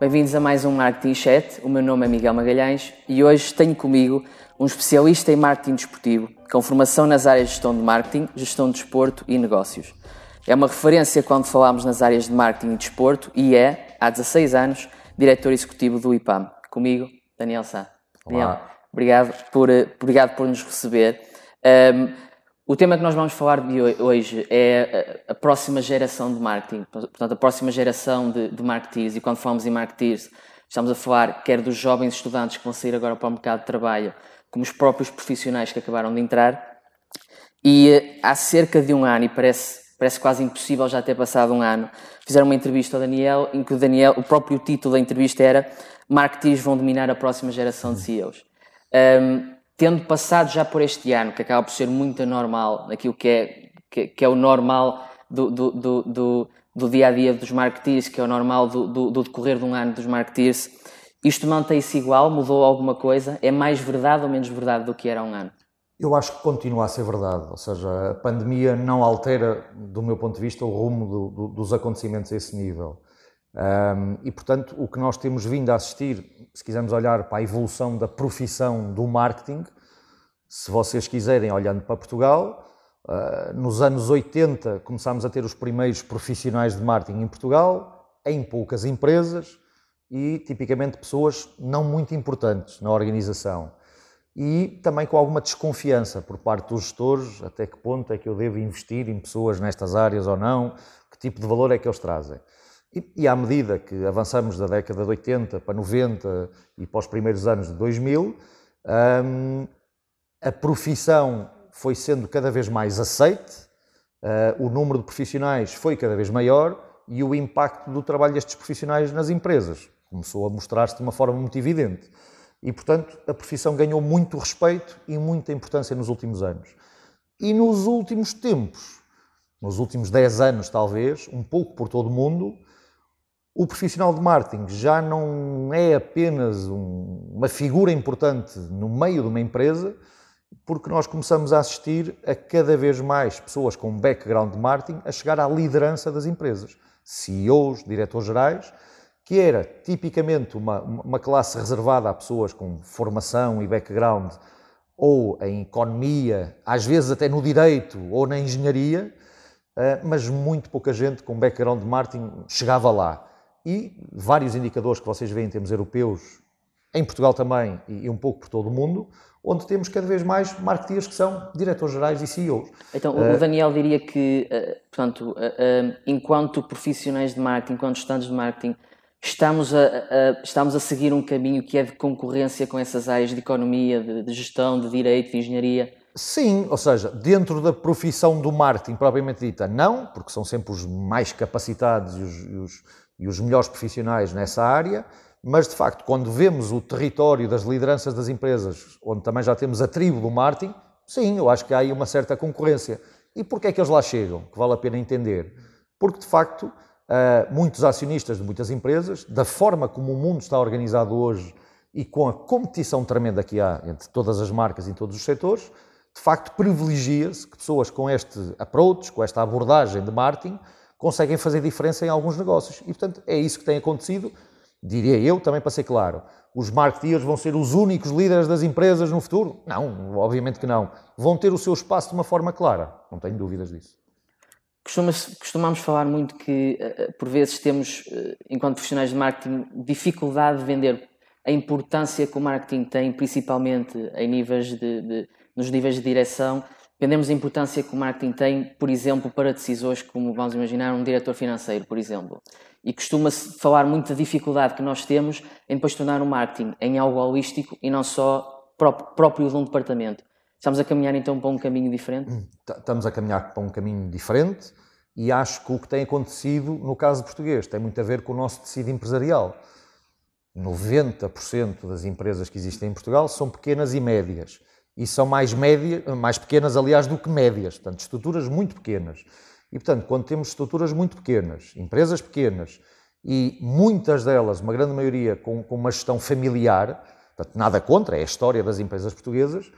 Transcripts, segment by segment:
Bem-vindos a mais um Marketing Chat. O meu nome é Miguel Magalhães e hoje tenho comigo um especialista em marketing desportivo, com formação nas áreas de gestão de marketing, gestão de desporto e negócios. É uma referência quando falamos nas áreas de marketing e desporto e é, há 16 anos, diretor executivo do IPAM. Comigo, Daniel Sá. Daniel, obrigado por, obrigado por nos receber. Um, o tema que nós vamos falar de hoje é a próxima geração de marketing, portanto, a próxima geração de, de marketeers. E quando falamos em marketeers, estamos a falar quer dos jovens estudantes que vão sair agora para o mercado de trabalho, como os próprios profissionais que acabaram de entrar. E eh, há cerca de um ano, e parece, parece quase impossível já ter passado um ano, fizeram uma entrevista ao Daniel, em que o Daniel, o próprio título da entrevista era Marketeers vão dominar a próxima geração de CEOs. Um, tendo passado já por este ano, que acaba por ser muito anormal, naquilo que é, que, que é o normal do, do, do, do, do dia a dia dos marketeers, que é o normal do, do, do decorrer de um ano dos marketeers, isto mantém-se igual? Mudou alguma coisa? É mais verdade ou menos verdade do que era um ano? Eu acho que continua a ser verdade, ou seja, a pandemia não altera, do meu ponto de vista, o rumo do, do, dos acontecimentos a esse nível. Um, e, portanto, o que nós temos vindo a assistir, se quisermos olhar para a evolução da profissão do marketing, se vocês quiserem, olhando para Portugal, uh, nos anos 80 começámos a ter os primeiros profissionais de marketing em Portugal, em poucas empresas, e tipicamente pessoas não muito importantes na organização. E também com alguma desconfiança por parte dos gestores, até que ponto é que eu devo investir em pessoas nestas áreas ou não, que tipo de valor é que eles trazem. E, e à medida que avançamos da década de 80 para 90 e para os primeiros anos de 2000, hum, a profissão foi sendo cada vez mais aceite, uh, o número de profissionais foi cada vez maior e o impacto do trabalho destes profissionais nas empresas começou a mostrar-se de uma forma muito evidente. E, portanto, a profissão ganhou muito respeito e muita importância nos últimos anos. E nos últimos tempos, nos últimos 10 anos talvez, um pouco por todo o mundo, o profissional de marketing já não é apenas um, uma figura importante no meio de uma empresa, porque nós começamos a assistir a cada vez mais pessoas com background de marketing a chegar à liderança das empresas. CEOs, diretores gerais, que era tipicamente uma, uma classe reservada a pessoas com formação e background ou em economia, às vezes até no direito ou na engenharia, eh, mas muito pouca gente com background de marketing chegava lá. E vários indicadores que vocês veem em termos europeus, em Portugal também e um pouco por todo o mundo, onde temos cada vez mais marketeers que são diretores gerais e CEOs. Então, o eh, Daniel diria que, eh, portanto, enquanto profissionais de marketing, enquanto estudantes de marketing, estamos a, a, estamos a seguir um caminho que é de concorrência com essas áreas de economia, de, de, gestão, de direito, de engenharia? Sim, ou seja, dentro da profissão do marketing propriamente dita, não, porque são sempre os mais capacitados e os, e os, e os melhores profissionais nessa área, mas de facto, quando vemos o território das lideranças das empresas, onde também já temos a tribo do marketing, sim, eu acho que há aí uma certa concorrência. E porquê é que eles lá chegam? Que vale a pena entender. Porque de facto uh, muitos acionistas de muitas empresas, da forma como o mundo está organizado hoje e com a competição tremenda que há entre todas as marcas e todos os setores, de facto privilegia-se que pessoas com este approach, com esta abordagem de marketing, conseguem fazer diferença em alguns negócios. E, portanto, é isso que tem acontecido, diria eu, também para ser claro. Os marketeers vão ser os únicos líderes das empresas no futuro? Não, obviamente que não. Vão ter o seu espaço de uma forma clara, não tenho dúvidas disso. Costumamos falar muito que, eh, eh, por vezes, temos, eh, enquanto profissionais de marketing, dificuldade de vender a importância que o marketing tem, principalmente em níveis de, de, nos níveis de direção. Vendemos a importância que o marketing tem, por exemplo, para decisores como, vamos imaginar, um diretor financeiro, por exemplo. E costuma-se falar muito da dificuldade que nós temos em depois tornar o marketing em algo holístico e não só próprio de um departamento. Estamos a caminhar então para um caminho diferente? Hum, estamos a caminhar para um caminho diferente e acho que o que tem acontecido no caso português tem muito a ver com o nosso tecido empresarial. 90% das empresas que existem em Portugal são pequenas e médias. E são mais, médias, mais pequenas, aliás, do que médias. Portanto, estruturas muito pequenas. E, portanto, quando temos estruturas muito pequenas, empresas pequenas, e muitas delas, uma grande maioria, com, com uma gestão familiar, portanto, nada contra, é a história das empresas portuguesas,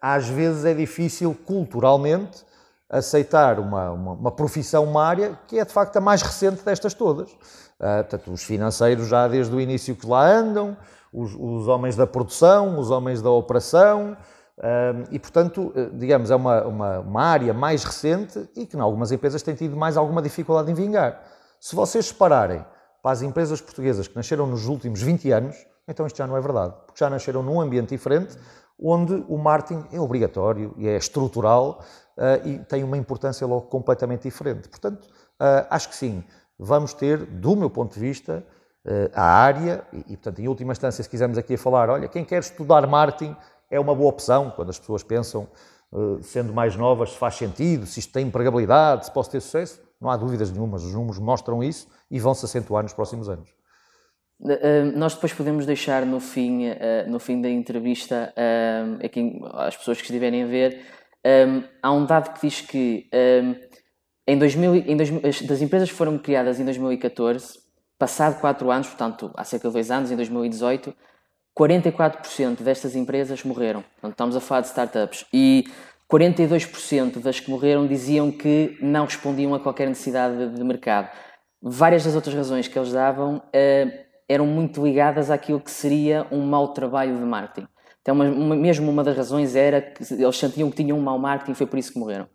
às vezes é difícil culturalmente aceitar uma, uma, uma, profissão, uma área que é de facto a mais recente destas todas. Uh, portanto, os financeiros já desde o início que lá andam, os, os homens da produção, os homens da operação, uh, e portanto, digamos, é uma, uma, uma, área mais recente e que em algumas empresas tem tido mais alguma dificuldade em vingar. Se vocês separarem para as empresas portuguesas que nasceram nos últimos 20 anos, então isto já não é verdade, porque já nasceram num ambiente diferente, onde o marketing é obrigatório e é estrutural uh, e tem uma importância logo completamente diferente. Portanto, uh, acho que sim, vamos ter, do meu ponto de vista, a área, e, e, portanto, em última instância, se quisermos aqui falar, olha, quem quer estudar marketing é uma boa opção, quando as pessoas pensam, sendo mais novas, se faz sentido, se isto tem empregabilidade, se posso ter sucesso, não há dúvidas nenhumas, os números mostram isso e vão se acentuar nos próximos anos. Uh, nós depois podemos deixar no fim, no fim da entrevista, aqui, as pessoas que estiverem a ver, há um dado que diz que em 2000, em 2000, das empresas que foram criadas em 2014, passado 4 anos, portanto há cerca de 2 anos, em 2018, 44% destas empresas morreram. Portanto, estamos a falar de startups. E 42% das que morreram diziam que não respondiam a qualquer necessidade de, mercado. Várias das outras razões que eles davam eram muito ligadas àquilo que seria um mau trabalho de marketing. Então, uma, uma, mesmo uma das razões era que eles sentiam que tinham um mau marketing foi por isso que morreram.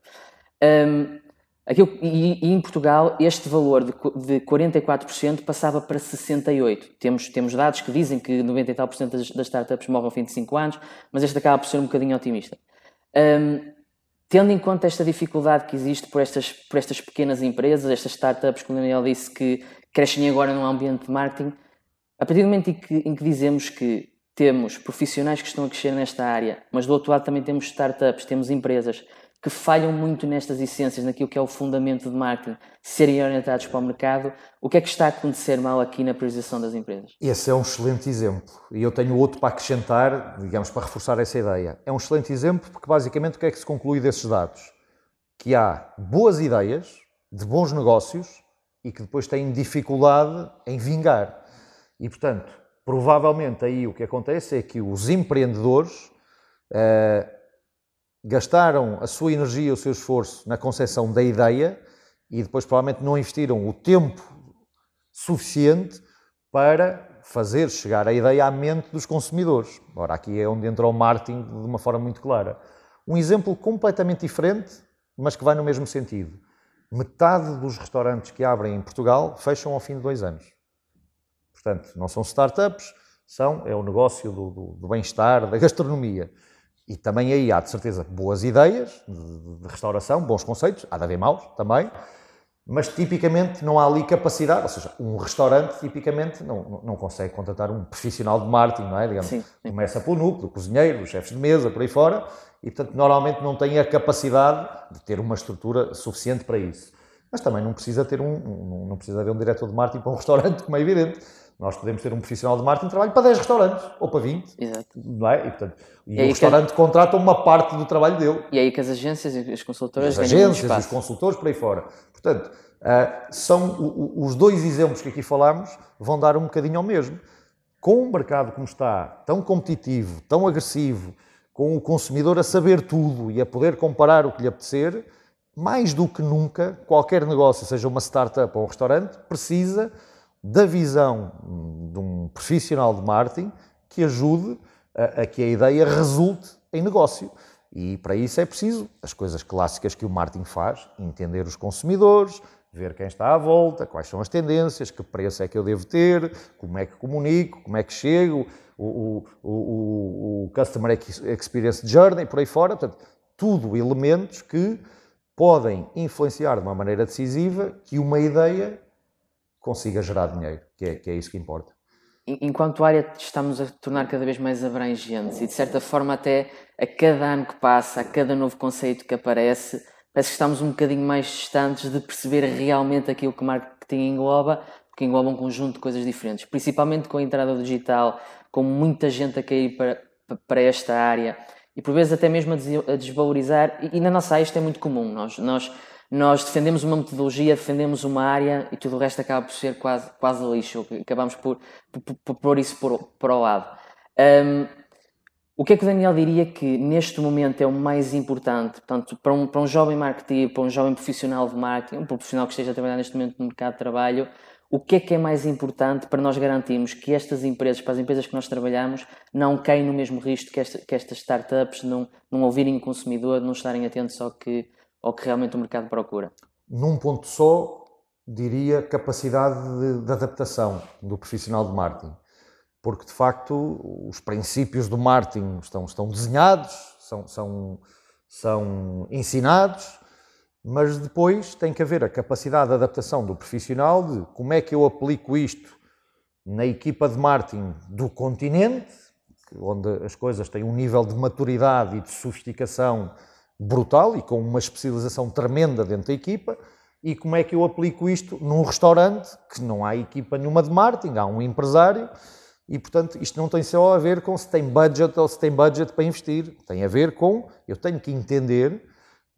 Um, aquilo, e, e, em Portugal, este valor de, de 44% passava para 68%. Temos, temos dados que dizem que 90 e tal por cento das, das startups morrem ao fim de 5 anos, mas este acaba por ser um bocadinho otimista. Um, tendo em conta esta dificuldade que existe por estas, por estas pequenas empresas, estas startups, como o Daniel disse, que crescem agora num ambiente de marketing, a partir do momento em que, em que dizemos que temos profissionais que estão a crescer nesta área, mas do outro lado também temos startups, temos empresas que falham muito nestas essências, naquilo que é o fundamento de marketing, serem orientados para o mercado, o que é que está a acontecer mal aqui na priorização das empresas? Esse é um excelente exemplo. E eu tenho outro para acrescentar, digamos, para reforçar essa ideia. É um excelente exemplo porque, basicamente, o que é que se conclui desses dados? Que há boas ideias, de bons negócios, e que depois têm dificuldade em vingar. E, portanto, provavelmente aí o que acontece é que os empreendedores eh, gastaram a sua energia, o seu esforço na concepção da ideia e depois provavelmente não investiram o tempo suficiente para fazer chegar a ideia à mente dos consumidores. Ora, aqui é onde entra o marketing de uma forma muito clara. Um exemplo completamente diferente, mas que vai no mesmo sentido. Metade dos restaurantes que abrem em Portugal fecham ao fim de dois anos. Portanto, não são startups, são, é o negócio do, do, do bem-estar, da gastronomia. E também aí há, de certeza, boas ideias de, restauração, bons conceitos, há de haver maus também, mas tipicamente não há ali capacidade, ou seja, um restaurante tipicamente não, não, consegue contratar um profissional de marketing, não é? Digamos, sim, sim. começa pelo núcleo, o cozinheiro, os chefes de mesa, por aí fora, e portanto normalmente não tem a capacidade de ter uma estrutura suficiente para isso. Mas também não precisa ter um, um não precisa haver um diretor de marketing para um restaurante, como é evidente nós podemos ter um profissional de marketing que trabalha para 10 restaurantes ou para 20. Exato. Não é? E, portanto, e, e o restaurante que... contrata uma parte do trabalho dele. E aí que as agências e as consultoras As agências, os consultores, por aí fora. Portanto, uh, são o, o, os dois exemplos que aqui falámos vão dar um bocadinho ao mesmo. Com um mercado como está, tão competitivo, tão agressivo, com o consumidor a saber tudo e a poder comparar o que lhe apetecer, mais do que nunca, qualquer negócio, seja uma startup ou um restaurante, precisa da visão de um profissional de marketing que ajude a, a, que a ideia resulte em negócio. E para isso é preciso as coisas clássicas que o marketing faz: entender os consumidores, ver quem está à volta, quais são as tendências, que preço é que eu devo ter, como é que comunico, como é que chego, o, o, o, o Customer Experience Journey, por aí fora. Portanto, tudo elementos que podem influenciar de uma maneira decisiva que uma ideia consiga gerar dinheiro, que é, que é isso que importa. Enquanto área, estamos a tornar cada vez mais abrangentes e, de certa forma, até a cada ano que passa, a cada novo conceito que aparece, parece que estamos um bocadinho mais distantes de perceber realmente aquilo que o marketing engloba, porque engloba um conjunto de coisas diferentes, principalmente com a entrada digital, com muita gente a cair para, para esta área e, por vezes, até mesmo a desvalorizar. E, na nossa área isto é muito comum. Nós, nós nós defendemos uma metodologia, defendemos uma área e tudo o resto acaba por ser quase, quase lixo. Acabamos por, por, por pôr isso por, por ao lado. Um, o que é que o Daniel diria que neste momento é o mais importante, portanto, para um, para um jovem marketeer, para um jovem profissional de marketing, um profissional que esteja a trabalhar neste momento no mercado de trabalho, O que é que é mais importante para nós garantirmos que estas empresas, para as empresas que nós trabalhamos, não caem no mesmo risco que, esta, que estas startups, não, não ouvirem o consumidor, não estarem atentos ao que, ao que realmente o mercado procura? Num ponto só, diria capacidade de, de adaptação do profissional de marketing. Porque, de facto, os princípios do marketing estão, estão desenhados, são, são, são ensinados, mas depois tem que haver a capacidade de adaptação do profissional de como é que eu aplico isto na equipa de marketing do continente, onde as coisas têm um nível de maturidade e de sofisticação brutal e com uma especialização tremenda dentro da equipa, e como é que eu aplico isto num restaurante que não há equipa nenhuma de marketing, há um empresário, e portanto isto não tem só a ver com se tem budget ou se tem budget para investir, tem a ver com eu tenho que entender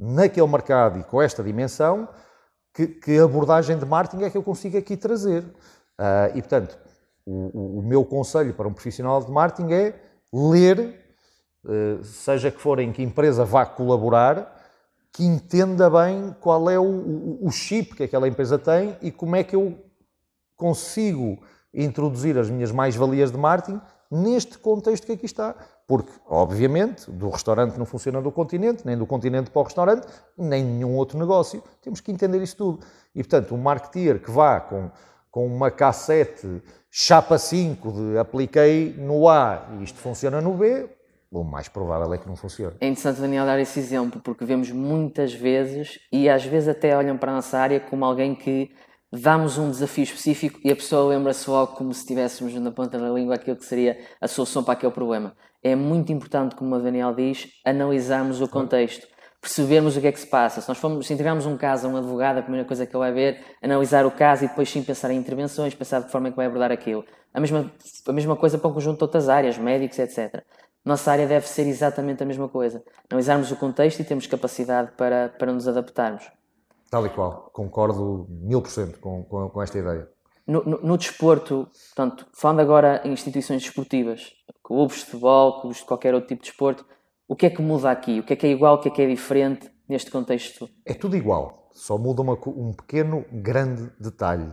naquele mercado e com esta dimensão, que, que abordagem de marketing é que eu consigo aqui trazer. Uh, e, portanto, o, o, meu conselho para um profissional de marketing é ler, uh, seja que for em que empresa vá colaborar, que entenda bem qual é o, o chip que aquela empresa tem e como é que eu consigo introduzir as minhas mais-valias de marketing neste contexto que aqui está. Porque, obviamente, do restaurante não funciona do continente, nem do continente para o restaurante, nem nenhum outro negócio. Temos que entender isso tudo. E, portanto, um marketeer que vá com, com uma cassete chapa 5 de apliquei no A e isto funciona no B, o mais provável é que não funcione. É interessante, Daniel, dar esse exemplo, porque vemos muitas vezes, e às vezes até olham para a nossa área como alguém que damos um desafio específico e a pessoa lembra-se logo como se estivéssemos na ponta da língua aquilo que seria a solução para aquele problema. É muito importante, como o Daniel diz, analisarmos o contexto, percebermos o que é que se passa. Se nós formos, se integrarmos um caso a um advogado, a primeira coisa que ele vai ver, analisar o caso e depois sim pensar em intervenções, pensar de que forma é que vai abordar aquilo. A mesma, a mesma coisa para um conjunto de outras áreas, médicos, etc. Nossa área deve ser exatamente a mesma coisa. Analisarmos o contexto e temos capacidade para, para nos adaptarmos. Tal e qual, concordo mil por cento com, com esta ideia. No, no, no, desporto, portanto, falando agora em instituições desportivas, clubes de futebol, clubes de qualquer outro tipo de desporto, o que é que muda aqui? O que é que é igual, o que é que é diferente neste contexto? É tudo igual, só muda uma, um pequeno, grande detalhe,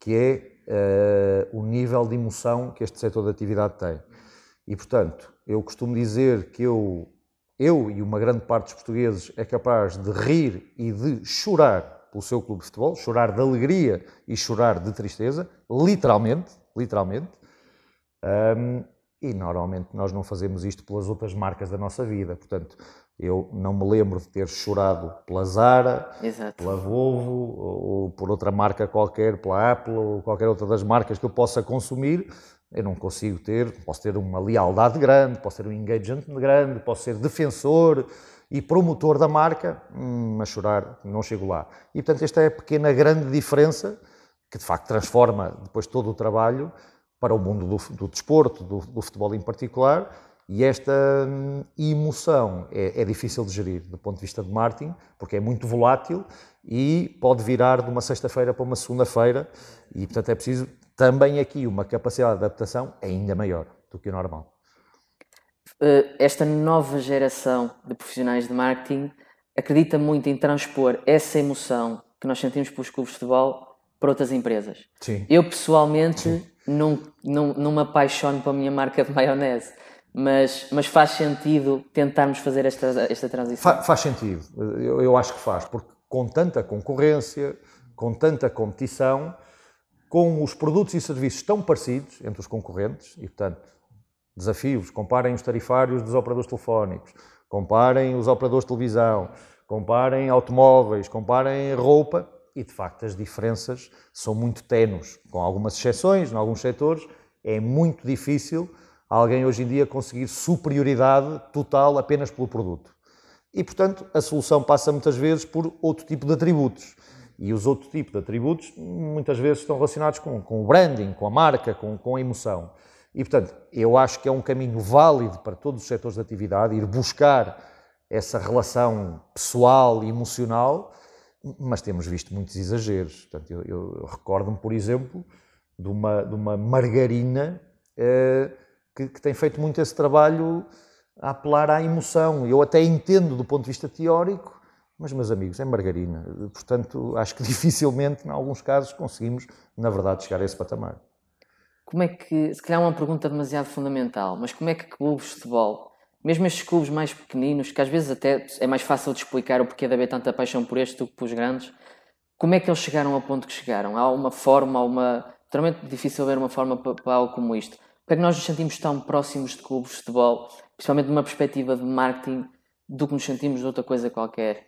que é uh, o nível de emoção que este setor de atividade tem. E, portanto, eu costumo dizer que eu eu e uma grande parte dos portugueses é capaz de rir e de chorar pelo seu clube de futebol, chorar de alegria e chorar de tristeza, literalmente, literalmente. Um, e normalmente nós não fazemos isto pelas outras marcas da nossa vida. Portanto, eu não me lembro de ter chorado pela Zara, Exato. pela Volvo ou por outra marca qualquer, pela Apple ou qualquer outra das marcas que eu possa consumir, eu não consigo ter, posso ter uma lealdade grande, posso ter um engagement grande, posso ser defensor e promotor da marca, hum, mas chorar não chego lá. E portanto esta é a pequena grande diferença que de facto transforma depois todo o trabalho para o mundo do, do desporto, do, do, futebol em particular, e esta hum, emoção é, é, difícil de gerir do ponto de vista de marketing, porque é muito volátil e pode virar de uma sexta-feira para uma segunda-feira, e portanto é preciso também aqui uma capacidade de adaptação ainda maior do que o normal. Eh, esta nova geração de profissionais de marketing acredita muito em transpor essa emoção que nós sentimos pelos clubes de futebol para outras empresas. Sim. Eu pessoalmente não, não, não me apaixono pela minha marca de maionese, mas, mas faz sentido tentarmos fazer esta, esta transição. Fa, faz sentido, eu, eu acho que faz, porque com tanta concorrência, com tanta competição, com os produtos e serviços tão parecidos entre os concorrentes, e portanto, desafios, comparem os tarifários dos operadores telefónicos, comparem os operadores de televisão, comparem automóveis, comparem roupa, e de facto as diferenças são muito tenues, com algumas exceções, em alguns setores, é muito difícil alguém hoje em dia conseguir superioridade total apenas pelo produto. E portanto, a solução passa muitas vezes por outro tipo de atributos. E os outros tipos de atributos muitas vezes estão relacionados com, com o branding, com a marca, com, com a emoção. E, portanto, eu acho que é um caminho válido para todos os setores de atividade ir buscar essa relação pessoal e emocional, mas temos visto muitos exageros. Portanto, eu, eu recordo-me, por exemplo, de uma, de uma margarina eh, que, que, tem feito muito esse trabalho a apelar à emoção. Eu até entendo, do ponto de vista teórico, Mas, meus amigos, é margarina. Portanto, acho que dificilmente, em alguns casos, conseguimos, na verdade, chegar a esse patamar. Como é que, se calhar é uma pergunta demasiado fundamental, mas como é que clubes de futebol, mesmo estes clubes mais pequeninos, que às vezes até é mais fácil de explicar o porquê de haver tanta paixão por este do que por os grandes, como é que eles chegaram ao ponto que chegaram? Há uma forma, há uma. Totalmente difícil ver uma forma para, para algo como isto. Porque é que nós nos sentimos tão próximos de clubes de futebol, principalmente de uma perspectiva de marketing, do que nos sentimos de outra coisa qualquer?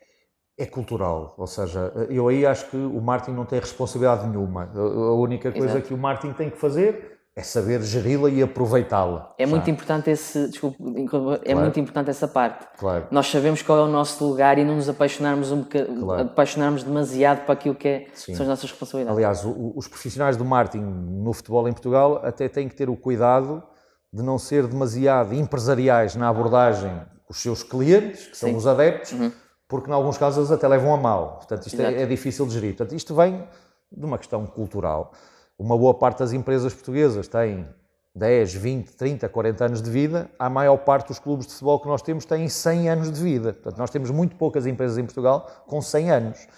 É cultural, ou seja, eu aí acho que o marketing não tem responsabilidade nenhuma. A única coisa Exato. que o marketing tem que fazer é saber geri-la e aproveitá-la. É muito importante esse, desculpe, é claro. muito importante essa parte. Claro. Nós sabemos qual é o nosso lugar e não nos apaixonarmos um claro. apaixonarmos demasiado para aquilo que é, são as nossas responsabilidades. Aliás, o, os profissionais do marketing no futebol em Portugal até têm que ter o cuidado de não ser demasiado empresariais na abordagem com os seus clientes, que são Sim. os adeptos. Uhum porque em alguns casos até levam a mal. Portanto, isto é, é, difícil de gerir. Portanto, isto vem de uma questão cultural. Uma boa parte das empresas portuguesas tem 10, 20, 30, 40 anos de vida. A maior parte dos clubes de futebol que nós temos têm 100 anos de vida. Portanto, nós temos muito poucas empresas em Portugal com 100 anos.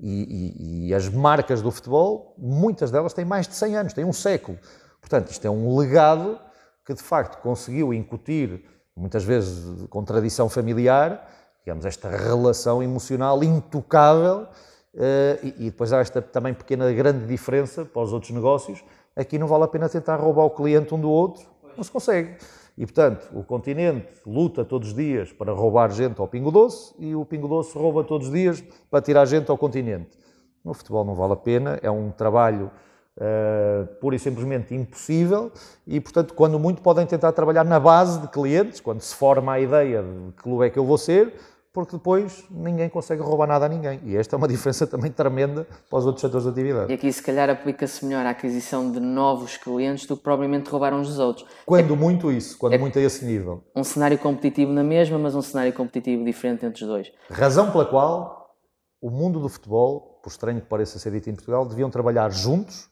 E, e, e as marcas do futebol, muitas delas têm mais de 100 anos, têm um século. Portanto, isto é um legado que de facto conseguiu incutir, muitas vezes com tradição familiar, digamos, esta relação emocional intocável Uh, e, depois há esta também pequena grande diferença para os outros negócios. Aqui não vale a pena tentar roubar o cliente um do outro, não se consegue. E portanto, o continente luta todos os dias para roubar gente ao Pingo Doce e o Pingo Doce rouba todos os dias para tirar gente ao continente. No futebol não vale a pena, é um trabalho uh, pura e simplesmente impossível e, portanto, quando muito podem tentar trabalhar na base de clientes, quando se forma a ideia de que clube é que eu vou ser, porque depois ninguém consegue roubar nada a ninguém. E esta é uma diferença também tremenda para os outros setores de atividade. E aqui, se calhar, aplica-se melhor a aquisição de novos clientes do que propriamente roubar uns dos outros. Quando é, muito isso, quando é muito a esse nível. Um cenário competitivo na mesma, mas um cenário competitivo diferente entre os dois. Razão pela qual o mundo do futebol, por estranho que pareça ser dito em Portugal, deviam trabalhar juntos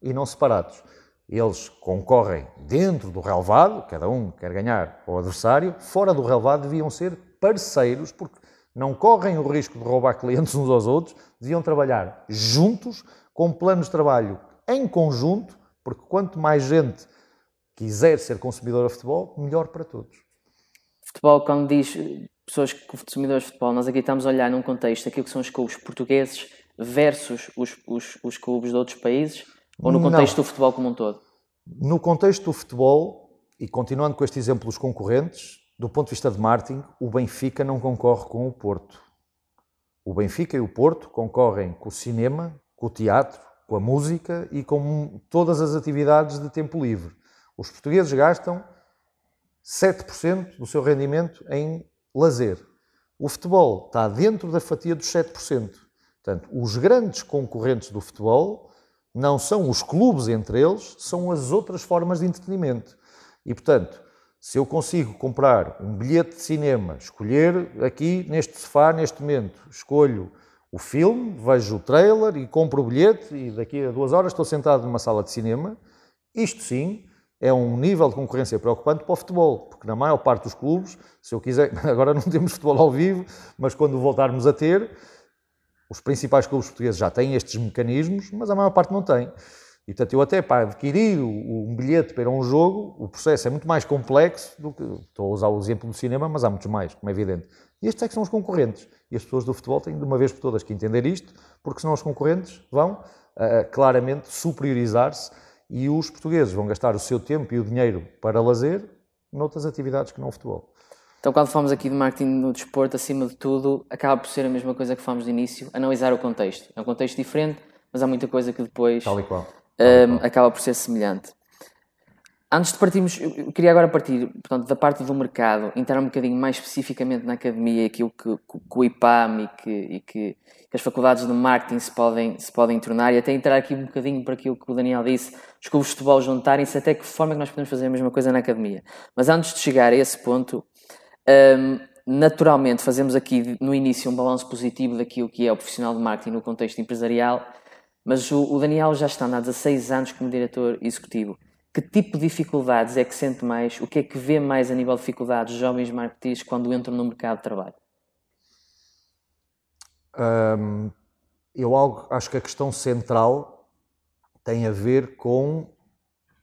e não separados. Eles concorrem dentro do relevado, cada um quer ganhar o adversário, fora do relevado deviam ser parceiros, porque não correm o risco de roubar clientes uns aos outros, deviam trabalhar juntos, com planos de trabalho em conjunto, porque quanto mais gente quiser ser consumidor de futebol, melhor para todos. Futebol, quando diz pessoas consumidores de futebol, nós aqui estamos a olhar num contexto aquilo que são os clubes portugueses versus os, os, os clubes de outros países, ou no contexto não. do futebol como um todo? No contexto do futebol, e continuando com este exemplo dos concorrentes, do ponto de vista de marketing, o Benfica não concorre com o Porto. O Benfica e o Porto concorrem com o cinema, com o teatro, com a música e com todas as atividades de tempo livre. Os portugueses gastam 7% do seu rendimento em lazer. O futebol está dentro da fatia dos 7%. Portanto, os grandes concorrentes do futebol não são os clubes entre eles, são as outras formas de entretenimento. E, portanto, se eu consigo comprar um bilhete de cinema, escolher aqui neste sofá, neste momento, escolho o filme, vejo o trailer e compro o bilhete e daqui a duas horas estou sentado numa sala de cinema, isto sim é um nível de concorrência preocupante para o futebol, porque na maior parte dos clubes, se eu quiser, agora não temos futebol ao vivo, mas quando voltarmos a ter, os principais clubes portugueses já têm estes mecanismos, mas a maior parte não tem. E, portanto, eu até para adquirir um bilhete para um jogo, o processo é muito mais complexo do que. Estou a usar o exemplo do cinema, mas há muitos mais, como é evidente. E estes é que são os concorrentes. E as pessoas do futebol têm de uma vez por todas que entender isto, porque senão os concorrentes vão uh, claramente superiorizar-se e os portugueses vão gastar o seu tempo e o dinheiro para lazer noutras atividades que não o futebol. Então, quando falamos aqui de marketing no desporto, acima de tudo, acaba por ser a mesma coisa que falamos de início, analisar o contexto. É um contexto diferente, mas há muita coisa que depois. Tal e qual um, acaba por ser semelhante. Antes de partirmos, eu queria agora partir portanto, da parte do mercado, entrar um bocadinho mais especificamente na academia, aquilo que, que, que o IPAM e, que, e que, as faculdades de marketing se podem, se podem tornar, e até entrar aqui um bocadinho para aquilo que o Daniel disse, os clubes de futebol juntarem-se, até que forma é que nós podemos fazer a mesma coisa na academia. Mas antes de chegar a esse ponto, um, naturalmente fazemos aqui no início um balanço positivo daquilo que é o profissional de marketing no contexto empresarial mas o, o Daniel já está há 16 anos como diretor executivo. Que tipo de dificuldades é que sente mais? O que é que vê mais a nível de dificuldades jovens marketeers quando entram no mercado de trabalho? Eu acho que a questão central tem a ver com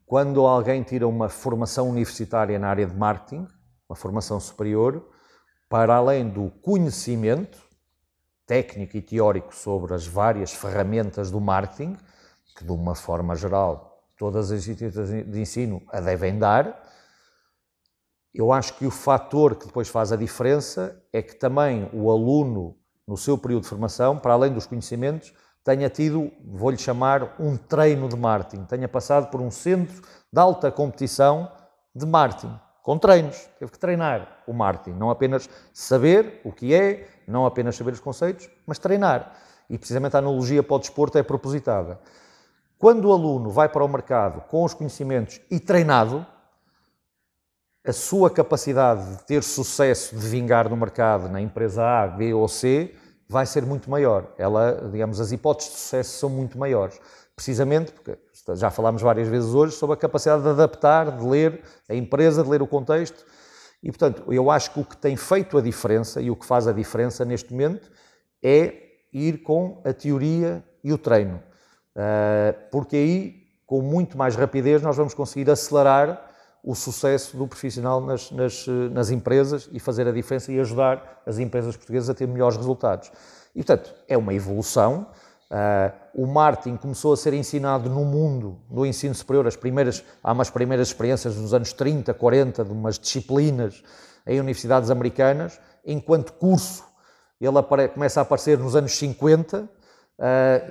quando alguém tira uma formação universitária na área de marketing, uma formação superior, para além do conhecimento técnico e teórico sobre as várias ferramentas do marketing, que de uma forma geral todas as instituições de ensino a devem dar, eu acho que o fator que depois faz a diferença é que também o aluno, no seu período de formação, para além dos conhecimentos, tenha tido, vou-lhe chamar, um treino de marketing, tenha passado por um centro de alta competição de marketing, com treinos. Teve que treinar o marketing, não apenas saber o que é, não apenas saber os conceitos, mas treinar. E precisamente a analogia para o desporto é propositada. Quando o aluno vai para o mercado com os conhecimentos e treinado, a sua capacidade de ter sucesso, de vingar no mercado na empresa A, B ou C, vai ser muito maior. Ela, digamos, as hipóteses de sucesso são muito maiores. Precisamente porque já falámos várias vezes hoje sobre a capacidade de adaptar, de ler a empresa, de ler o contexto. E, portanto, eu acho que o que tem feito a diferença e o que faz a diferença neste momento é ir com a teoria e o treino. Ah, porque aí, com muito mais rapidez, nós vamos conseguir acelerar o sucesso do profissional nas, nas, nas, empresas e fazer a diferença e ajudar as empresas portuguesas a ter melhores resultados. E, portanto, é uma evolução. Uh, o marketing começou a ser ensinado no mundo do ensino superior. As primeiras, há umas primeiras experiências nos anos 30, 40, de umas disciplinas em universidades americanas, enquanto curso ele começa a aparecer nos anos 50 uh,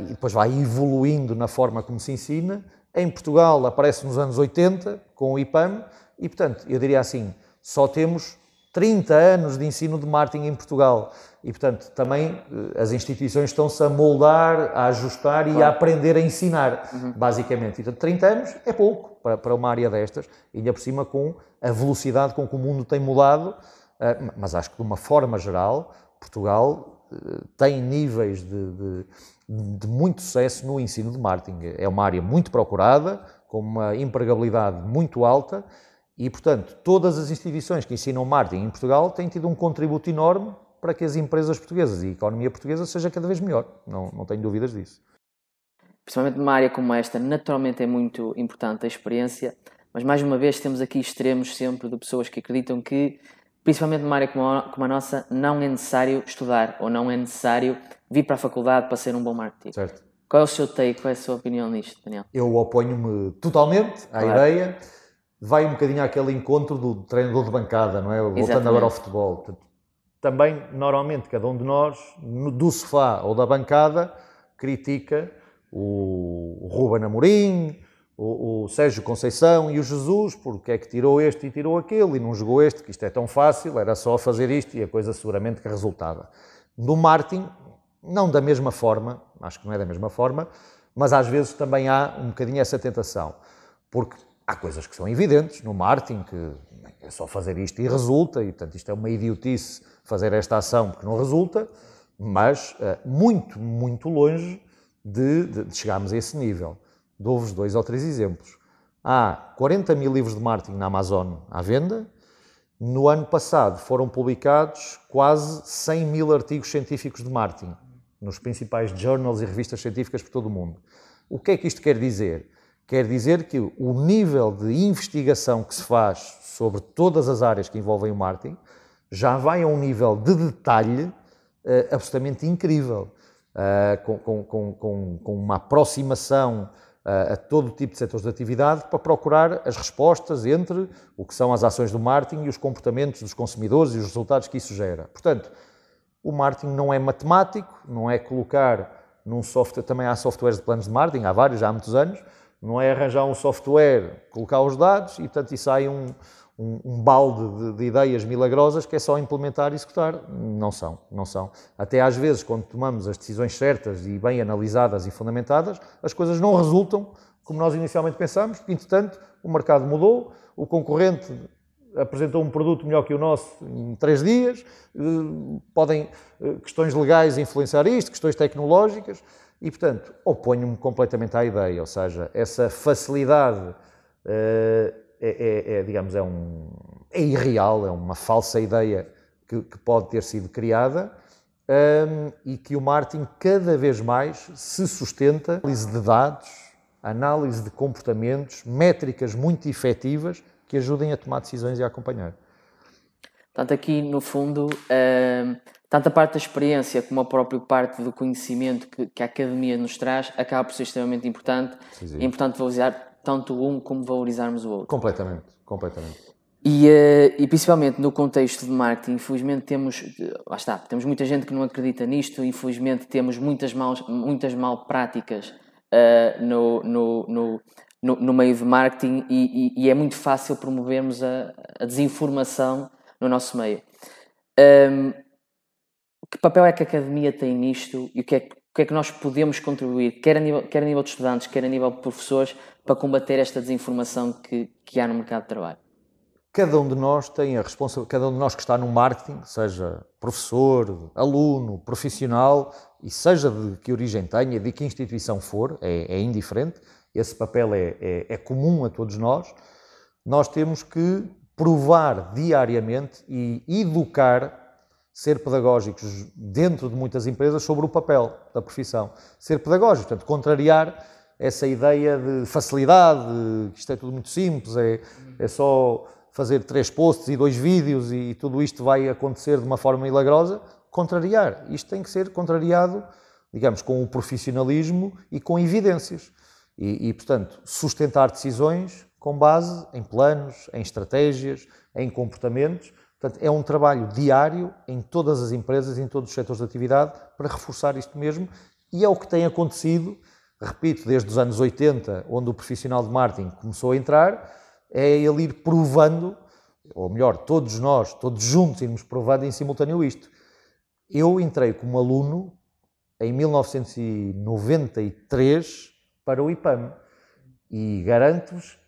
e depois vai evoluindo na forma como se ensina. Em Portugal aparece nos anos 80 com o IPAM e, portanto, eu diria assim, só temos 30 anos de ensino de marketing em Portugal e, portanto, também eh, as instituições estão-se a moldar, a ajustar claro. e a aprender a ensinar, uhum. basicamente. E, portanto, 30 anos é pouco para, para uma área destas, ainda por cima com a velocidade com que o mundo tem mudado, eh, mas acho que de uma forma geral, Portugal eh, tem níveis de, de de muito sucesso no ensino de marketing. É uma área muito procurada, com uma empregabilidade muito alta e, portanto, todas as instituições que ensinam marketing em Portugal têm tido um contributo enorme para que as empresas portuguesas e a economia portuguesa seja cada vez melhor. Não, não tenho dúvidas disso. Principalmente numa área como esta, naturalmente é muito importante a experiência, mas mais uma vez temos aqui extremos sempre de pessoas que acreditam que, principalmente numa área como a, como a nossa, não é necessário estudar ou não é necessário vir para a faculdade para ser um bom marketing. Certo. Qual é o seu take, qual é a sua opinião nisto, Daniel? Eu oponho-me totalmente à claro. ideia. Vai um bocadinho àquele encontro do treinador de bancada, não é? Voltando Exatamente. agora ao futebol. Também, normalmente, cada um de nós, do sofá ou da bancada, critica o Ruben Amorim, o, o, Sérgio Conceição e o Jesus, porque é que tirou este e tirou aquele e não jogou este, que isto é tão fácil, era só fazer isto e a coisa seguramente que resultava. No marketing, não da mesma forma, acho que não é da mesma forma, mas às vezes também há um bocadinho essa tentação, porque há coisas que são evidentes no marketing, que é só fazer isto e resulta, e portanto isto é uma idiotice fazer esta ação porque não resulta, mas uh, muito, muito longe de, de, de chegarmos a esse nível. Dou-vos dois ou três exemplos. Há 40 mil livros de marketing na Amazon à venda, no ano passado foram publicados quase 100 mil artigos científicos de marketing nos principais journals e revistas científicas por todo o mundo. O que é que isto quer dizer? Quer dizer que o nível de investigação que se faz sobre todas as áreas que envolvem o marketing já vai a um nível de detalhe uh, absolutamente incrível, uh, com, com, com, com, uma aproximação uh, a todo tipo de setores de atividade para procurar as respostas entre o que são as ações do marketing e os comportamentos dos consumidores e os resultados que isso gera. Portanto, o marketing não é matemático, não é colocar num software, também há softwares de planos de marketing, há vários, já há muitos anos, não é arranjar um software, colocar os dados e, portanto, e sai um, um, um balde de, de, ideias milagrosas que é só implementar e executar. Não são, não são. Até às vezes, quando tomamos as decisões certas e bem analisadas e fundamentadas, as coisas não resultam como nós inicialmente pensamos, entretanto, o mercado mudou, o concorrente apresentou um produto melhor que o nosso em três dias, eh, podem eh, questões legais influenciar isto, questões tecnológicas, e portanto oponho-me completamente à ideia, ou seja, essa facilidade é, é, é, digamos, é, um, é irreal, é uma falsa ideia que, que pode ter sido criada um, e que o marketing cada vez mais se sustenta análise de dados, análise de comportamentos, métricas muito efetivas que ajudem a tomar decisões e a acompanhar. Portanto, aqui no fundo, uh, tanto a parte da experiência como a própria parte do conhecimento que, que a academia nos traz acaba por ser extremamente importante. Sim, sim. É importante valorizar tanto um como valorizarmos o outro. Completamente, completamente. E, uh, e, principalmente no contexto de marketing, infelizmente temos, lá está, temos muita gente que não acredita nisto, infelizmente temos muitas, maus, muitas mal práticas uh, no, no, no, no, no, meio de marketing e, e, e, é muito fácil promovermos a, a desinformação no nosso meio. Um, que papel é que a academia tem nisto e o que é, o que, é que nós podemos contribuir, quer a, nível, quer a nível de estudantes, quer a nível de professores, para combater esta desinformação que, que há no mercado de trabalho? cada um de nós tem a responsabilidade, cada um de nós que está no marketing, seja professor, aluno, profissional, e seja de que origem tenha, de que instituição for, é, é indiferente, esse papel é, é, é, comum a todos nós, nós temos que provar diariamente e educar, ser pedagógicos dentro de muitas empresas sobre o papel da profissão. Ser pedagógicos, portanto, contrariar essa ideia de facilidade, que isto é tudo muito simples, é, é só fazer três posts e dois vídeos e tudo isto vai acontecer de uma forma milagrosa, contrariar. Isto tem que ser contrariado, digamos, com o profissionalismo e com evidências. E, e, portanto, sustentar decisões com base em planos, em estratégias, em comportamentos. Portanto, é um trabalho diário em todas as empresas, em todos os setores de atividade, para reforçar isto mesmo. E é o que tem acontecido, repito, desde os anos 80, onde o profissional de marketing começou a entrar, é ele ir provando, ou melhor, todos nós, todos juntos, irmos provando em simultâneo isto. Eu entrei como aluno em 1993 para o IPAM e garanto-vos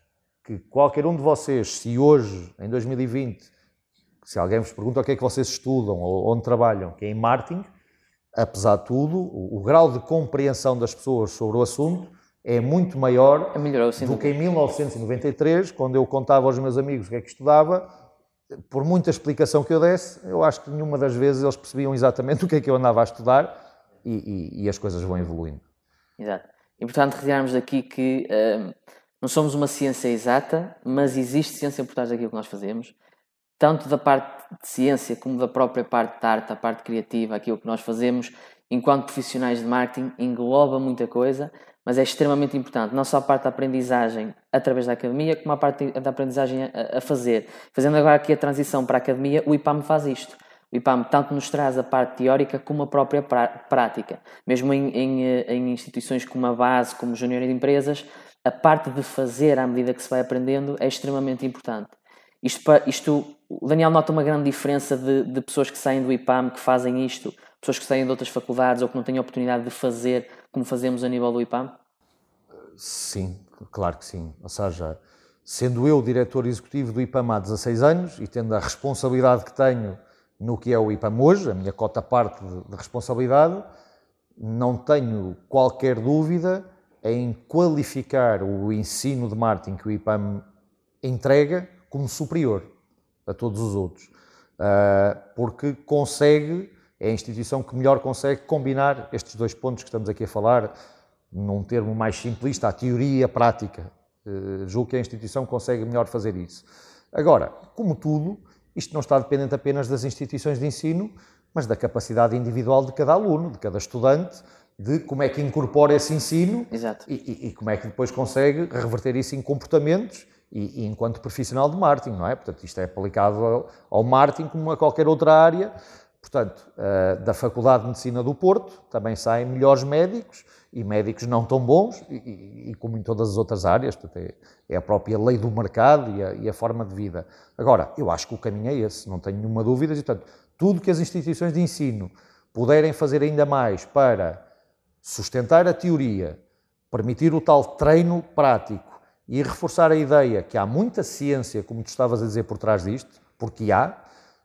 que qualquer um de vocês, se hoje, em 2020, se alguém vos pergunta o que é que vocês estudam ou onde trabalham, que é em marketing, apesar de tudo, o, o grau de compreensão das pessoas sobre o assunto é muito maior é do que em 1993, quando eu contava aos meus amigos o que é que estudava, por muita explicação que eu desse, eu acho que nenhuma das vezes eles percebiam exatamente o que é que eu andava a estudar e, e, e as coisas vão evoluindo. Exato. Importante retirarmos daqui que um, não somos uma ciência exata, mas existe ciência por trás daquilo que nós fazemos, tanto da parte de ciência como da própria parte da arte, a parte criativa, aquilo que nós fazemos enquanto profissionais de marketing engloba muita coisa mas é extremamente importante, não só a parte da aprendizagem através da academia, como a parte da aprendizagem a, fazer. Fazendo agora aqui a transição para a academia, o IPAM faz isto. O IPAM tanto nos traz a parte teórica como a própria prática. Mesmo em, em, eh, em instituições como a base, como Júnior de Empresas, a parte de fazer à medida que se vai aprendendo é extremamente importante. Isto, isto o Daniel nota uma grande diferença de, de pessoas que saem do IPAM, que fazem isto, pessoas que saem de outras faculdades ou que não têm a oportunidade de fazer como fazemos a nível do IPAM? Sim, claro que sim. Ou seja, sendo eu diretor executivo do IPAM há 16 anos e tendo a responsabilidade que tenho no que é o IPAM hoje, a minha cota parte de, de responsabilidade, não tenho qualquer dúvida em qualificar o ensino de marketing que o IPAM entrega como superior a todos os outros, ah, porque consegue é a instituição que melhor consegue combinar estes dois pontos que estamos aqui a falar, num termo mais simplista, a teoria e a prática. Uh, julgo que a instituição consegue melhor fazer isso. Agora, como tudo, isto não está dependente apenas das instituições de ensino, mas da capacidade individual de cada aluno, de cada estudante, de como é que incorpora esse ensino e, e, e, como é que depois consegue reverter isso em comportamentos e, e, enquanto profissional de marketing, não é? Portanto, isto é aplicado ao, marketing como a qualquer outra área, Portanto, eh, da Faculdade de Medicina do Porto também saem melhores médicos e médicos não tão bons, e, e, e como em todas as outras áreas, portanto, é, é, a própria lei do mercado e a, e a, forma de vida. Agora, eu acho que o caminho é esse, não tenho nenhuma dúvida, e, portanto, tudo que as instituições de ensino puderem fazer ainda mais para sustentar a teoria, permitir o tal treino prático e reforçar a ideia que há muita ciência, como tu estavas a dizer, por trás disto, porque há,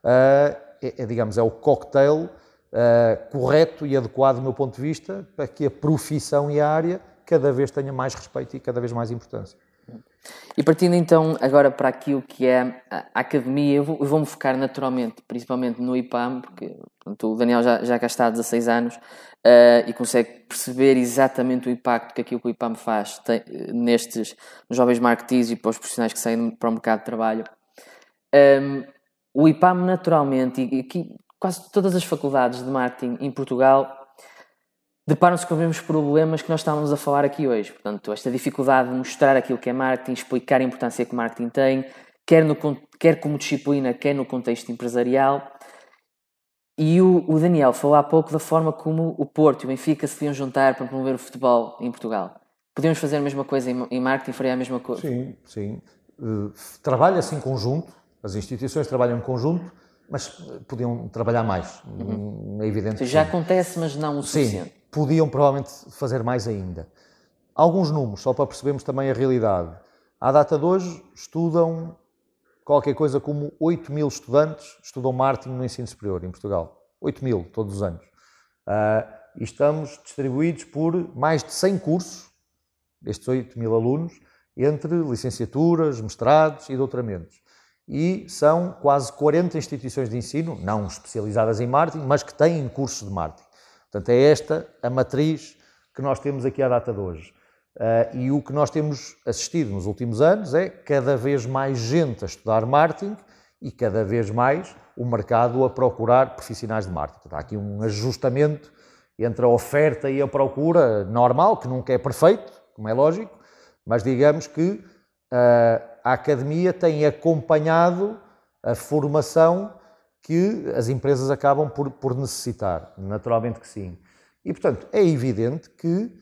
uh, é, é, digamos, é o cocktail uh, correto e adequado do meu ponto de vista para que a profissão e a área cada vez tenha mais respeito e cada vez mais importância. E partindo então agora para aquilo que é a academia, eu vou-me vou focar naturalmente, principalmente no IPAM, porque o Daniel já, já cá está há 16 anos uh, e consegue perceber exatamente o impacto que aquilo que o IPAM faz tem, nestes jovens marketeers e para os profissionais que saem para o mercado de trabalho. Um, ehm, o IPAM naturalmente, e aqui quase todas as faculdades de marketing em Portugal deparam-se com os mesmos problemas que nós estávamos a falar aqui hoje. Portanto, esta dificuldade de mostrar aquilo que é marketing, explicar a importância que o marketing tem, quer, no, quer como disciplina, quer no contexto empresarial. E o, o, Daniel falou há pouco da forma como o Porto e o Benfica se deviam juntar para promover o futebol em Portugal. Podíamos fazer a mesma coisa em, em marketing, faria a mesma coisa? Sim, sim. Uh, Trabalha-se em conjunto, as instituições trabalham em conjunto, mas podiam trabalhar mais, uhum. é evidente. já acontece, mas não o suficiente. Podiam provavelmente fazer mais ainda. Alguns números, só para percebermos também a realidade. À data de hoje, estudam qualquer coisa como 8 mil estudantes estudam marketing no ensino superior em Portugal. 8 mil todos os anos. Uh, e estamos distribuídos por mais de 100 cursos, estes 8 mil alunos, entre licenciaturas, mestrados e doutoramentos. E são quase 40 instituições de ensino, não especializadas em marketing, mas que têm cursos de marketing. Portanto, é esta a matriz que nós temos aqui à data de hoje. Uh, e o que nós temos assistido nos últimos anos é cada vez mais gente a estudar marketing e cada vez mais o mercado a procurar profissionais de marketing. Há aqui um ajustamento entre a oferta e a procura normal, que nunca é perfeito, como é lógico, mas digamos que uh, a academia tem acompanhado a formação que as empresas acabam por, por necessitar. Naturalmente que sim. E, portanto, é evidente que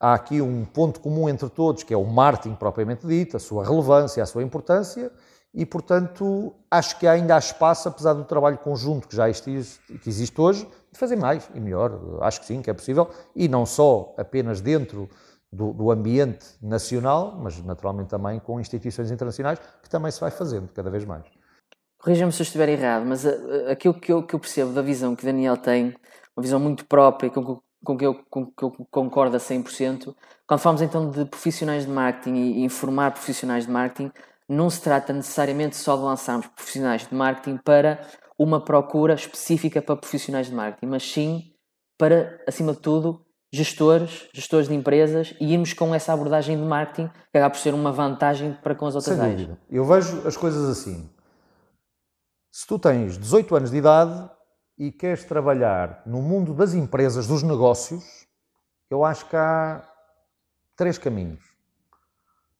há aqui um ponto comum entre todos, que é o marketing propriamente dito, a sua relevância, a sua importância, e, portanto, acho que ainda há espaço, apesar do trabalho conjunto que já existe, que existe hoje, de fazer mais e melhor. Acho que sim, que é possível, e não só apenas dentro do, do ambiente nacional, mas naturalmente também com instituições internacionais, que também se vai fazendo cada vez mais corrija-me se eu estiver errado, mas uh, aquilo que eu, que eu percebo da visão que Daniel tem, uma visão muito própria, com, com, que, eu, com que eu concordo a 100%, quando falamos então de profissionais de marketing e, e informar profissionais de marketing, não se trata necessariamente só de lançarmos profissionais de marketing para uma procura específica para profissionais de marketing, mas sim para, acima de tudo, gestores, gestores de empresas e irmos com essa abordagem de marketing que acaba por ser uma vantagem para com as outras Sem áreas. Dúvida. Eu vejo as coisas assim. Se tu tens 18 anos de idade e queres trabalhar no mundo das empresas, dos negócios, eu acho que há três caminhos.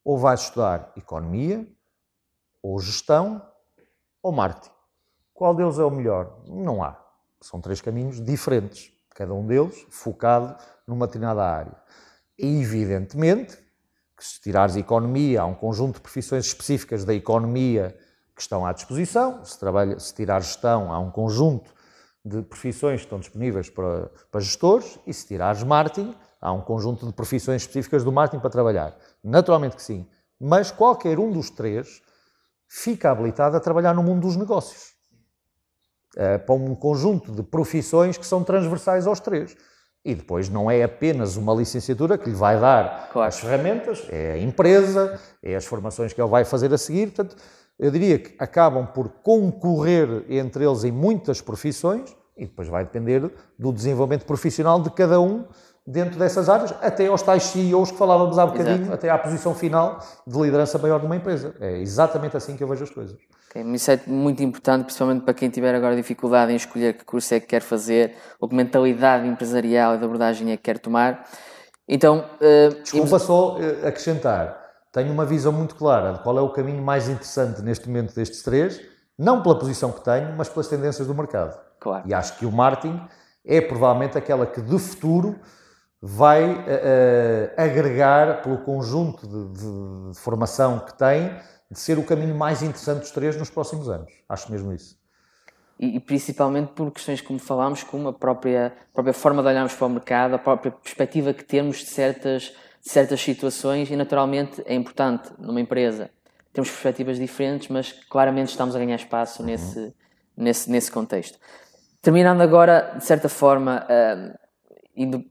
Ou vais estudar economia, ou gestão, ou marketing. Qual deles é o melhor? Não há. São três caminhos diferentes, cada um deles focado numa determinada área. E, evidentemente, que se tirares economia, há um conjunto de profissões específicas da economia que estão à disposição. Se, trabalha, se tirar gestão, há um conjunto de profissões que estão disponíveis para, para gestores e se tirares marketing, há um conjunto de profissões específicas do marketing para trabalhar. Naturalmente que sim. Mas qualquer um dos três fica habilitado a trabalhar no mundo dos negócios. É, para um conjunto de profissões que são transversais aos três. E depois não é apenas uma licenciatura que lhe vai dar claro. as ferramentas, é a empresa, é as formações que ele vai fazer a seguir. Portanto, eu diria que acabam por concorrer entre eles em muitas profissões e depois vai depender do desenvolvimento profissional de cada um dentro dessas áreas, até aos tais CEOs que falávamos há bocadinho, Exato. até à posição final de liderança maior de uma empresa. É exatamente assim que eu vejo as coisas. Okay, isso é muito importante, principalmente para quem tiver agora dificuldade em escolher que curso é que quer fazer, ou que mentalidade empresarial e de abordagem é que quer tomar. Então, uh, Desculpa só eh, acrescentar tenho uma visão muito clara de qual é o caminho mais interessante neste momento destes três, não pela posição que tenho, mas pelas tendências do mercado. Claro. E acho que o marketing é provavelmente aquela que de futuro vai uh, agregar pelo conjunto de, de, de, formação que tem, de ser o caminho mais interessante dos três nos próximos anos. Acho mesmo isso. E, principalmente por questões como falámos, como a própria, a própria forma de olharmos para o mercado, a própria perspectiva que temos de certas certas situações e naturalmente é importante numa empresa. Temos perspectivas diferentes, mas claramente estamos a ganhar espaço nesse, uhum. nesse, nesse contexto. Terminando agora, de certa forma, uh, indo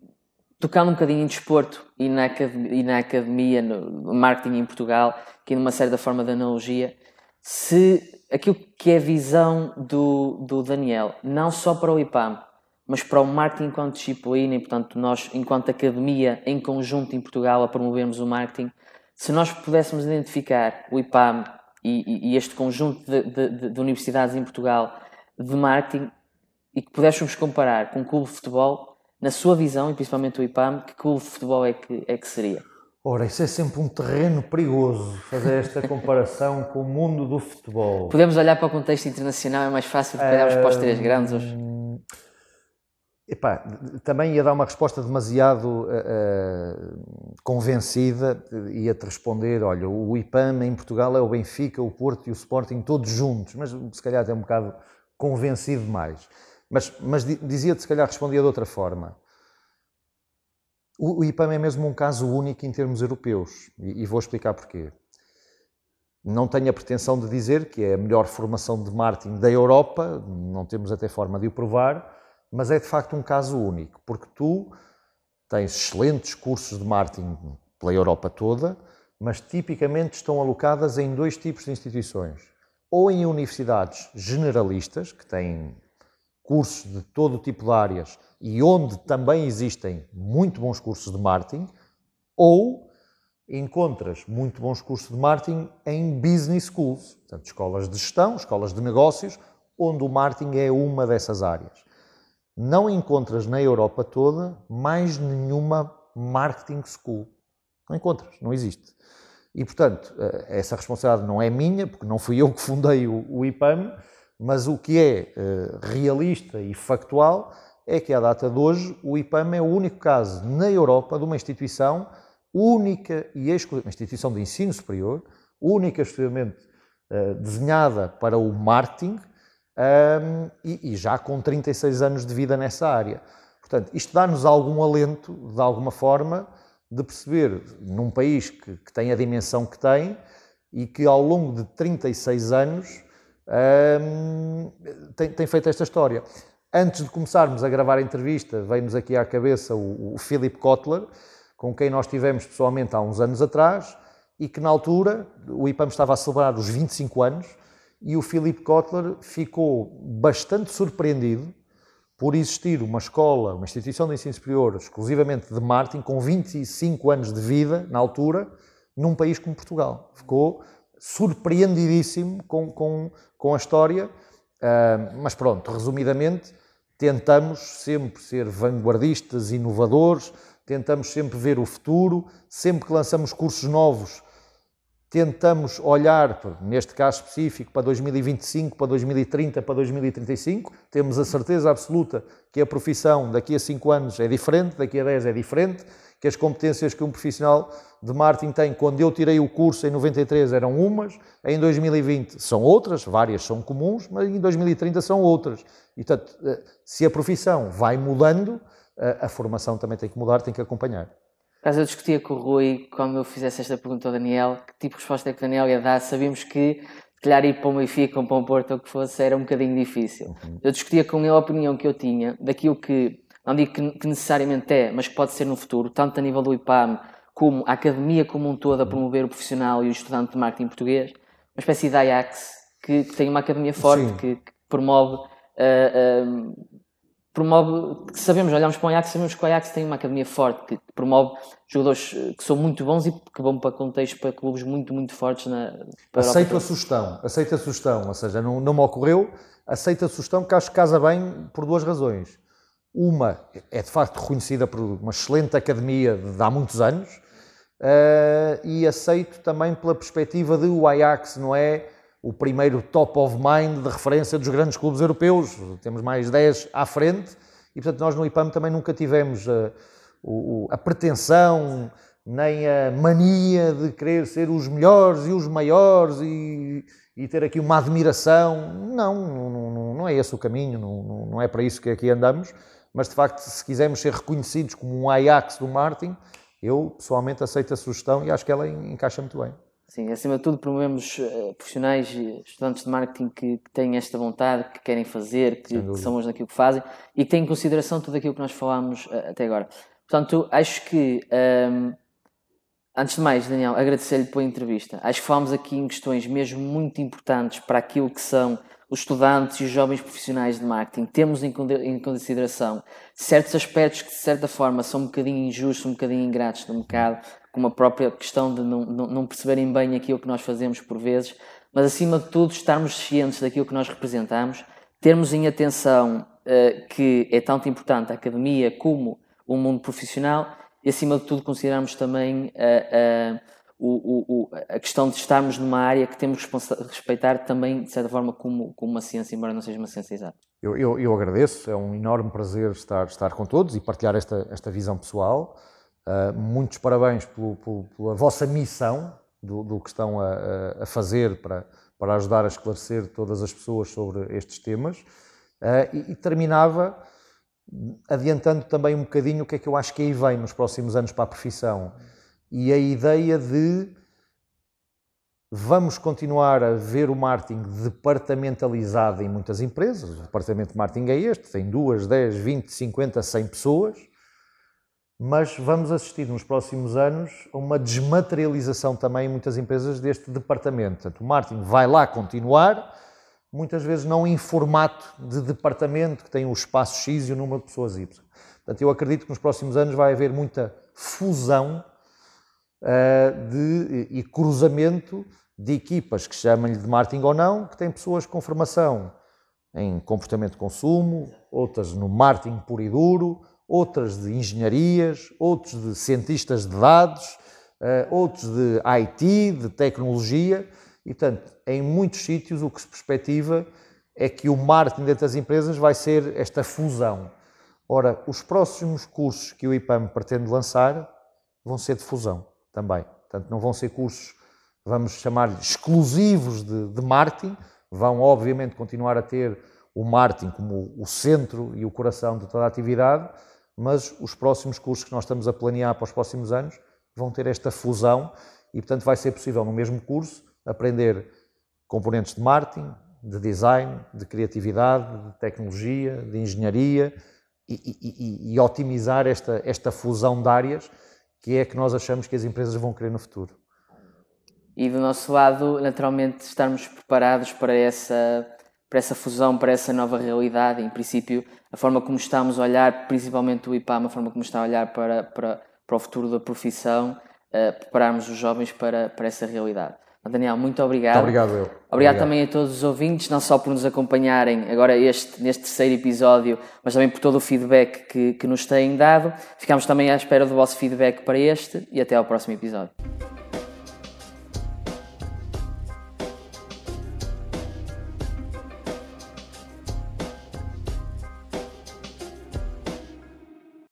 tocando um bocadinho em desporto e na academia, e na academia no marketing em Portugal, aqui numa certa forma de analogia, se aquilo que é a visão do, do Daniel, não só para o IPAM, mas para o marketing enquanto disciplina e, portanto, nós, enquanto academia, em conjunto em Portugal, a promovermos o marketing, se nós pudéssemos identificar o IPAM e, e este conjunto de, de, de, universidades em Portugal de marketing e que pudéssemos comparar com um clube de futebol, na sua visão, e principalmente o IPAM, que clube de futebol é que, é que seria? Ora, isso é sempre um terreno perigoso, fazer esta comparação com o mundo do futebol. Podemos olhar para o contexto internacional, é mais fácil do que olharmos para os três grandes hoje. Epá, também ia dar uma resposta demasiado uh, convencida, ia-te responder, olha, o IPAM em Portugal é o Benfica, o Porto e o Sporting todos juntos, mas se calhar até um bocado convencido demais. Mas, mas dizia-te, se calhar respondia de outra forma. O, o IPAM é mesmo um caso único em termos europeus, e, e vou explicar porquê. Não tenho a pretensão de dizer que é a melhor formação de marketing da Europa, não temos até forma de o provar, mas é de facto um caso único, porque tu tens excelentes cursos de marketing pela Europa toda, mas tipicamente estão alocadas em dois tipos de instituições. Ou em universidades generalistas, que têm cursos de todo tipo de áreas e onde também existem muito bons cursos de marketing, ou encontras muito bons cursos de marketing em business schools, portanto, escolas de gestão, escolas de negócios, onde o marketing é uma dessas áreas não encontras na Europa toda mais nenhuma marketing school. Não encontras, não existe. E, portanto, eh, essa responsabilidade não é minha, porque não fui eu que fundei o, IPAM, mas o que é eh, realista e factual é que, à data de hoje, o IPAM é o único caso na Europa de uma instituição única e exclusiva, uma instituição de ensino superior, única e exclusivamente eh, desenhada para o marketing, um, e, e, já com 36 anos de vida nessa área. Portanto, isto dá-nos algum alento, de alguma forma, de perceber, num país que, que, tem a dimensão que tem e que ao longo de 36 anos um, tem, tem, feito esta história. Antes de começarmos a gravar a entrevista, veio-nos aqui à cabeça o, o Philip Kotler, com quem nós tivemos pessoalmente há uns anos atrás, e que na altura o IPAM estava a celebrar os 25 anos, e o Philip Kotler ficou bastante surpreendido por existir uma escola, uma instituição de ensino superior exclusivamente de marketing, com 25 anos de vida na altura, num país como Portugal. Ficou surpreendidíssimo com, com, com a história, uh, mas pronto, resumidamente, tentamos sempre ser vanguardistas, inovadores, tentamos sempre ver o futuro, sempre que lançamos cursos novos, tentamos olhar, neste caso específico, para 2025, para 2030, para 2035. Temos a certeza absoluta que a profissão daqui a 5 anos é diferente, daqui a 10 é diferente, que as competências que um profissional de marketing tem quando eu tirei o curso em 93 eram umas, em 2020 são outras, várias são comuns, mas em 2030 são outras. E, portanto, eh, se a profissão vai mudando, eh, a formação também tem que mudar, tem que acompanhar. Mas eu discutia com o Rui, quando eu fizesse esta pergunta ao Daniel, que tipo de resposta é que o Daniel ia dar. Sabíamos que, calhar, ir para o Benfica ou para o Porto ou o que fosse, era um bocadinho difícil. Uhum. Eu discutia com ele a opinião que eu tinha daquilo que, não digo que, que, necessariamente é, mas que pode ser no futuro, tanto a nível do IPAM, como a academia como um todo a uhum. promover o profissional e o estudante de marketing português, uma espécie de Ajax, que, que tem uma academia forte, que, que, promove uh, uh, promove, sabemos, olhamos para o Ajax, sabemos que o Ajax tem uma academia forte, que promove jogadores eh, que são muito bons e que vão para contextos, para clubes muito, muito fortes na Aceito a sugestão, aceito a sugestão, ou seja, não, não me ocorreu, aceito a sugestão que acho que casa bem por duas razões. Uma é de facto reconhecida por uma excelente academia de há muitos anos uh, e aceito também pela perspectiva de o Ajax não é o primeiro top of mind de referência dos grandes clubes europeus. Temos mais 10 à frente e, portanto, nós no IPAM também nunca tivemos a, eh, a pretensão nem a mania de querer ser os melhores e os maiores e, e ter aqui uma admiração. Não, não, não, não é esse o caminho, não, não é para isso que aqui andamos. Mas, de facto, se quisermos ser reconhecidos como um Ajax do Martin, eu pessoalmente aceito a sugestão e acho que ela encaixa muito bem. Sim, acima de tudo promovemos uh, profissionais e estudantes de marketing que, que, têm esta vontade, que querem fazer, que, que são bons naquilo que fazem e que têm em consideração tudo aquilo que nós falámos uh, até agora. Portanto, acho que, um, antes de mais, Daniel, agradecer-lhe pela entrevista. Acho que falamos aqui em questões mesmo muito importantes para aquilo que são os estudantes e os jovens profissionais de marketing. Temos em consideração certos aspectos que, de certa forma, são um bocadinho injustos, um bocadinho ingratos no mercado, como a própria questão de não, não, não perceberem bem aquilo que nós fazemos por vezes, mas, acima de tudo, estarmos cientes daquilo que nós representamos, termos em atenção uh, que é tanto importante a academia como o mundo profissional e, acima de tudo, considerarmos também uh, uh, o, o, a questão de estarmos numa área que temos que respeitar também, de certa forma, como, como uma ciência, embora não seja uma ciência exata. Eu, eu, eu agradeço, é um enorme prazer estar, estar com todos e partilhar esta, esta visão pessoal. Uh, muitos parabéns pelo, pelo, pela vossa missão, do, do que estão a, a, fazer para, para ajudar a esclarecer todas as pessoas sobre estes temas. Uh, e, e terminava adiantando também um bocadinho o que é que eu acho que aí vem nos próximos anos para a profissão. E a ideia de vamos continuar a ver o marketing departamentalizado em muitas empresas. O departamento de marketing é este, tem duas, 10, 20, 50, 100 pessoas, mas vamos assistir nos próximos anos a uma desmaterialização também em muitas empresas deste departamento. Portanto, o marketing vai lá continuar, muitas vezes não em formato de departamento que tem o espaço X e o número de pessoas Y. Portanto, eu acredito que nos próximos anos vai haver muita fusão uh, de, e cruzamento de equipas que chamam-lhe de marketing ou não, que têm pessoas com formação em comportamento de consumo, outras no marketing puro e duro, outras de engenharias, outros de cientistas de dados, uh, outros de IT, de tecnologia, e portanto, em muitos sítios o que se perspectiva é que o marketing dentro das empresas vai ser esta fusão. Ora, os próximos cursos que o IPAM pretende lançar vão ser de fusão também. Portanto, não vão ser cursos, vamos chamar exclusivos de, de marketing, vão obviamente continuar a ter o marketing como o centro e o coração de toda a atividade, mas os próximos cursos que nós estamos a planear para os próximos anos vão ter esta fusão e, portanto, vai ser possível no mesmo curso aprender componentes de marketing, de design, de criatividade, de tecnologia, de engenharia e, e, e, otimizar esta, esta fusão de áreas que é que nós achamos que as empresas vão querer no futuro. E do nosso lado, naturalmente, estarmos preparados para essa para essa fusão, para essa nova realidade. Em princípio, a forma como estamos a olhar, principalmente o IPAM, a forma como está a olhar para, para, para o futuro da profissão, uh, prepararmos os jovens para, para essa realidade. Daniel, muito obrigado. Muito obrigado, eu. Obrigado, obrigado, também a todos os ouvintes, não só por nos acompanharem agora este, neste terceiro episódio, mas também por todo o feedback que, que nos têm dado. Ficamos também à espera do vosso feedback para este e até ao próximo episódio.